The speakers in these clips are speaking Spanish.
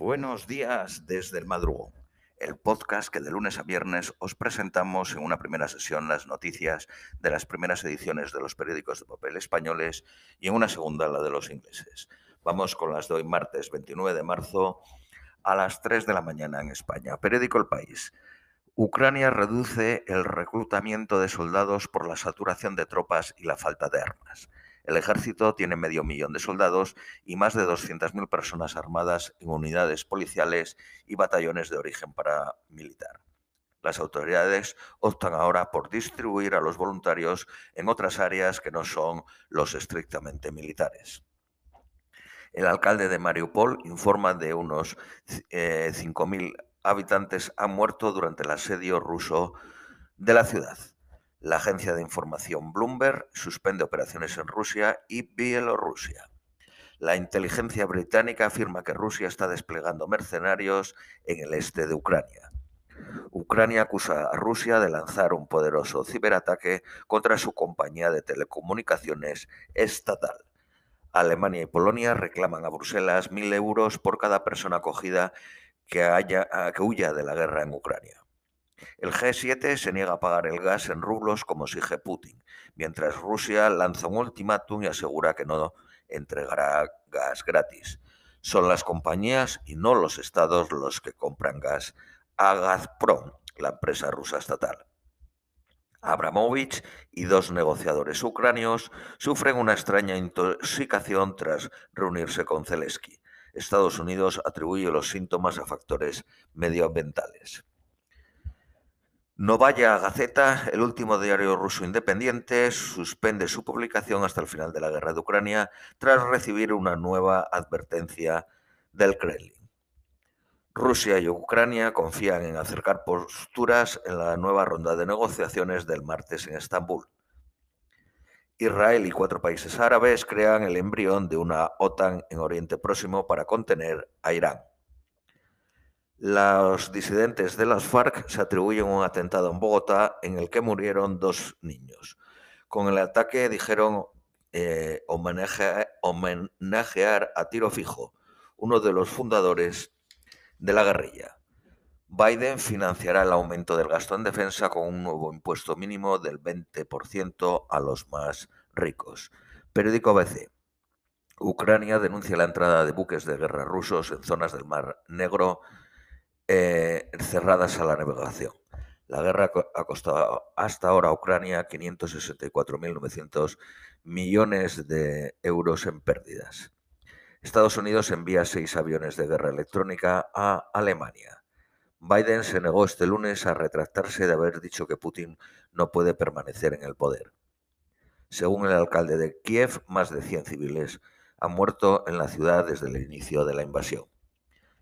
Buenos días desde el madrugón, el podcast que de lunes a viernes os presentamos en una primera sesión las noticias de las primeras ediciones de los periódicos de papel españoles y en una segunda la de los ingleses. Vamos con las de hoy, martes 29 de marzo a las 3 de la mañana en España. Periódico El País. Ucrania reduce el reclutamiento de soldados por la saturación de tropas y la falta de armas. El ejército tiene medio millón de soldados y más de 200.000 personas armadas en unidades policiales y batallones de origen paramilitar. Las autoridades optan ahora por distribuir a los voluntarios en otras áreas que no son los estrictamente militares. El alcalde de Mariupol informa de unos 5.000 eh, habitantes han muerto durante el asedio ruso de la ciudad. La agencia de información Bloomberg suspende operaciones en Rusia y Bielorrusia. La inteligencia británica afirma que Rusia está desplegando mercenarios en el este de Ucrania. Ucrania acusa a Rusia de lanzar un poderoso ciberataque contra su compañía de telecomunicaciones estatal. Alemania y Polonia reclaman a Bruselas mil euros por cada persona acogida que, huya de la guerra en Ucrania. El G7 se niega a pagar el gas en rublos como exige Putin, mientras Rusia lanza un ultimátum y asegura que no entregará gas gratis. Son las compañías y no los estados los que compran gas a Gazprom, la empresa rusa estatal. Abramovich y dos negociadores ucranios sufren una extraña intoxicación tras reunirse con Zelensky. Estados Unidos atribuye los síntomas a factores medioambientales. Novaya Gazeta, el último diario ruso independiente, suspende su publicación hasta el final de la guerra de Ucrania tras recibir una nueva advertencia del Kremlin. Rusia y Ucrania confían en acercar posturas en la nueva ronda de negociaciones del martes en Estambul. Israel y cuatro países árabes crean el embrión de una OTAN en Oriente Próximo para contener a Irán. Los disidentes de las FARC se atribuyen un atentado en Bogotá en el que murieron dos niños. Con el ataque dijeron eh, homenajear a Tiro Fijo, uno de los fundadores de la guerrilla. Biden financiará el aumento del gasto en defensa con un nuevo impuesto mínimo del 20% a los más ricos. Periódico ABC. Ucrania denuncia la entrada de buques de guerra rusos en zonas del Mar Negro eh, cerradas a la navegación. La guerra ha costado hasta ahora a Ucrania 564.900 millones de euros en pérdidas. Estados Unidos envía seis aviones de guerra electrónica a Alemania. Biden se negó este lunes a retractarse de haber dicho que Putin no puede permanecer en el poder. Según el alcalde de Kiev, más de 100 civiles han muerto en la ciudad desde el inicio de la invasión.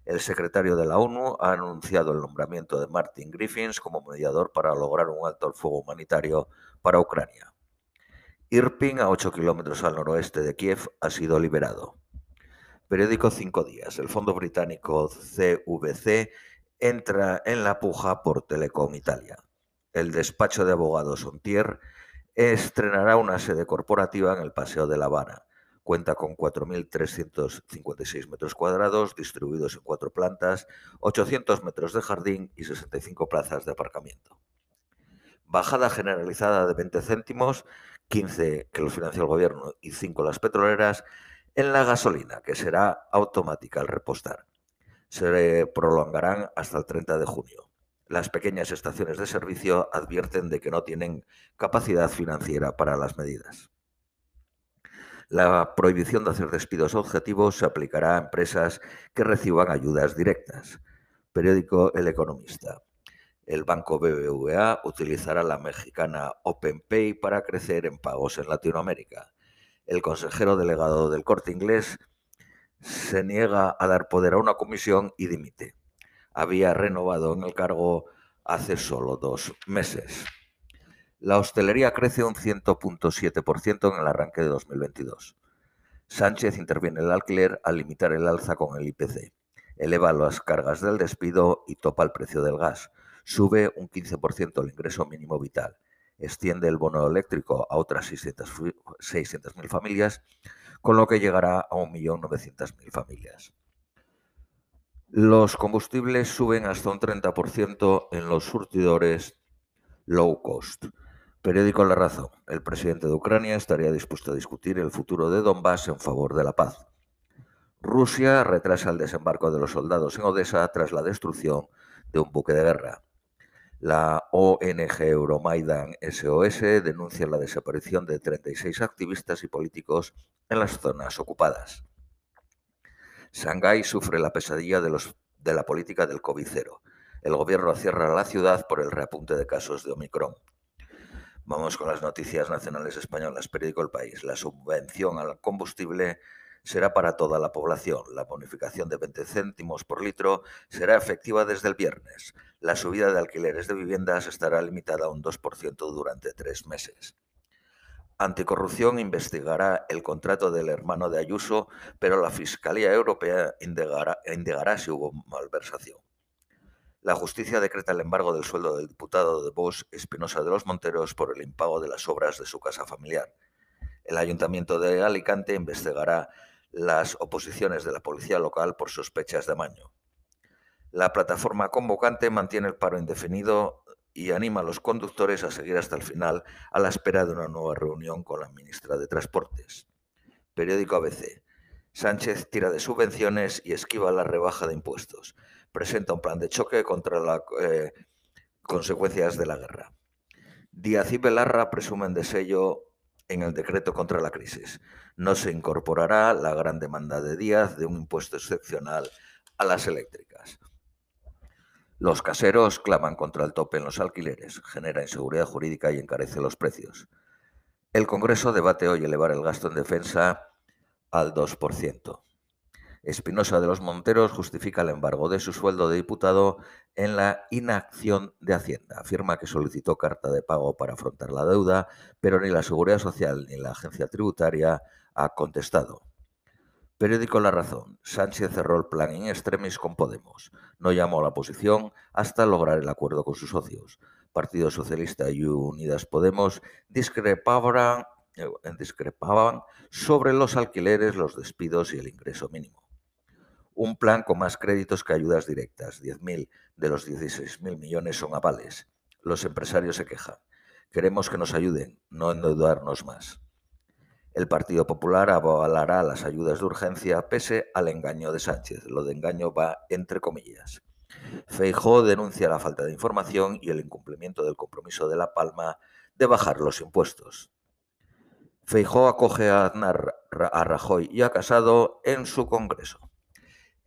El secretario de la ONU ha anunciado el nombramiento de Martin Griffiths como mediador para lograr un alto al fuego humanitario para Ucrania. Irpin, a 8 kilómetros al noroeste de Kiev, ha sido liberado. Periódico Cinco Días. El fondo británico CVC entra en la puja por Telecom Italia. El despacho de abogados Ontier estrenará una sede corporativa en el Paseo de La Habana Cuenta con 4.356 metros cuadrados distribuidos en cuatro plantas, 800 metros de jardín y 65 plazas de aparcamiento. Bajada generalizada de 20 céntimos, 15 que los financia el gobierno y 5 las petroleras, en la gasolina, que será automática al repostar. Se prolongarán hasta el 30 de junio. Las pequeñas estaciones de servicio advierten de que no tienen capacidad financiera para las medidas. La prohibición de hacer despidos objetivos se aplicará a empresas que reciban ayudas directas. Periódico El Economista. El banco BBVA utilizará la mexicana OpenPay para crecer en pagos en Latinoamérica. El consejero delegado del corte inglés se niega a dar poder a una comisión y dimite. Había renovado en el cargo hace solo dos meses. La hostelería crece un 100.7% en el arranque de 2022. Sánchez interviene en el alquiler al limitar el alza con el IPC. Eleva las cargas del despido y topa el precio del gas. Sube un 15% el ingreso mínimo vital. Extiende el bono eléctrico a otras 600.000 familias, con lo que llegará a 1.900.000 familias. Los combustibles suben hasta un 30% en los surtidores low cost. Periódico La Razón. El presidente de Ucrania estaría dispuesto a discutir el futuro de Donbass en favor de la paz. Rusia retrasa el desembarco de los soldados en Odessa tras la destrucción de un buque de guerra. La ONG Euromaidan SOS denuncia la desaparición de 36 activistas y políticos en las zonas ocupadas. Shanghái sufre la pesadilla de, de la política del COVID-0. El gobierno cierra la ciudad por el reapunte de casos de Omicron. Vamos con las noticias nacionales españolas. Periódico El País. La subvención al combustible será para toda la población. La bonificación de 20 céntimos por litro será efectiva desde el viernes. La subida de alquileres de viviendas estará limitada a un 2% durante tres meses. Anticorrupción investigará el contrato del hermano de Ayuso, pero la Fiscalía Europea indigará, si hubo malversación. La justicia decreta el embargo del sueldo del diputado de Bosch, Espinosa de los Monteros, por el impago de las obras de su casa familiar. El Ayuntamiento de Alicante investigará las oposiciones de la policía local por sospechas de amaño. La plataforma convocante mantiene el paro indefinido y anima a los conductores a seguir hasta el final a la espera de una nueva reunión con la ministra de Transportes. Periódico ABC. Sánchez tira de subvenciones y esquiva la rebaja de impuestos. Presenta un plan de choque contra las eh, consecuencias de la guerra. Díaz y Belarra presumen de sello en el decreto contra la crisis. No se incorporará la gran demanda de Díaz de un impuesto excepcional a las eléctricas. Los caseros claman contra el tope en los alquileres, genera inseguridad jurídica y encarece los precios. El Congreso debate hoy elevar el gasto en defensa al 2%. Espinosa de los Monteros justifica el embargo de su sueldo de diputado en la inacción de Hacienda. Afirma que solicitó carta de pago para afrontar la deuda, pero ni la Seguridad Social ni la Agencia Tributaria ha contestado. Periódico La Razón. Sánchez cerró el plan in extremis con Podemos. No llamó a la oposición hasta lograr el acuerdo con sus socios. Partido Socialista y Unidas Podemos discrepaban, eh, discrepaban sobre los alquileres, los despidos y el ingreso mínimo. Un plan con más créditos que ayudas directas. 10.000 de los 16.000 millones son avales. Los empresarios se quejan. Queremos que nos ayuden, no endeudarnos más. El Partido Popular avalará las ayudas de urgencia pese al engaño de Sánchez. Lo de engaño va entre comillas. Feijó denuncia la falta de información y el incumplimiento del compromiso de La Palma de bajar los impuestos. Feijó acoge a, a Rajoy y a Casado en su Congreso.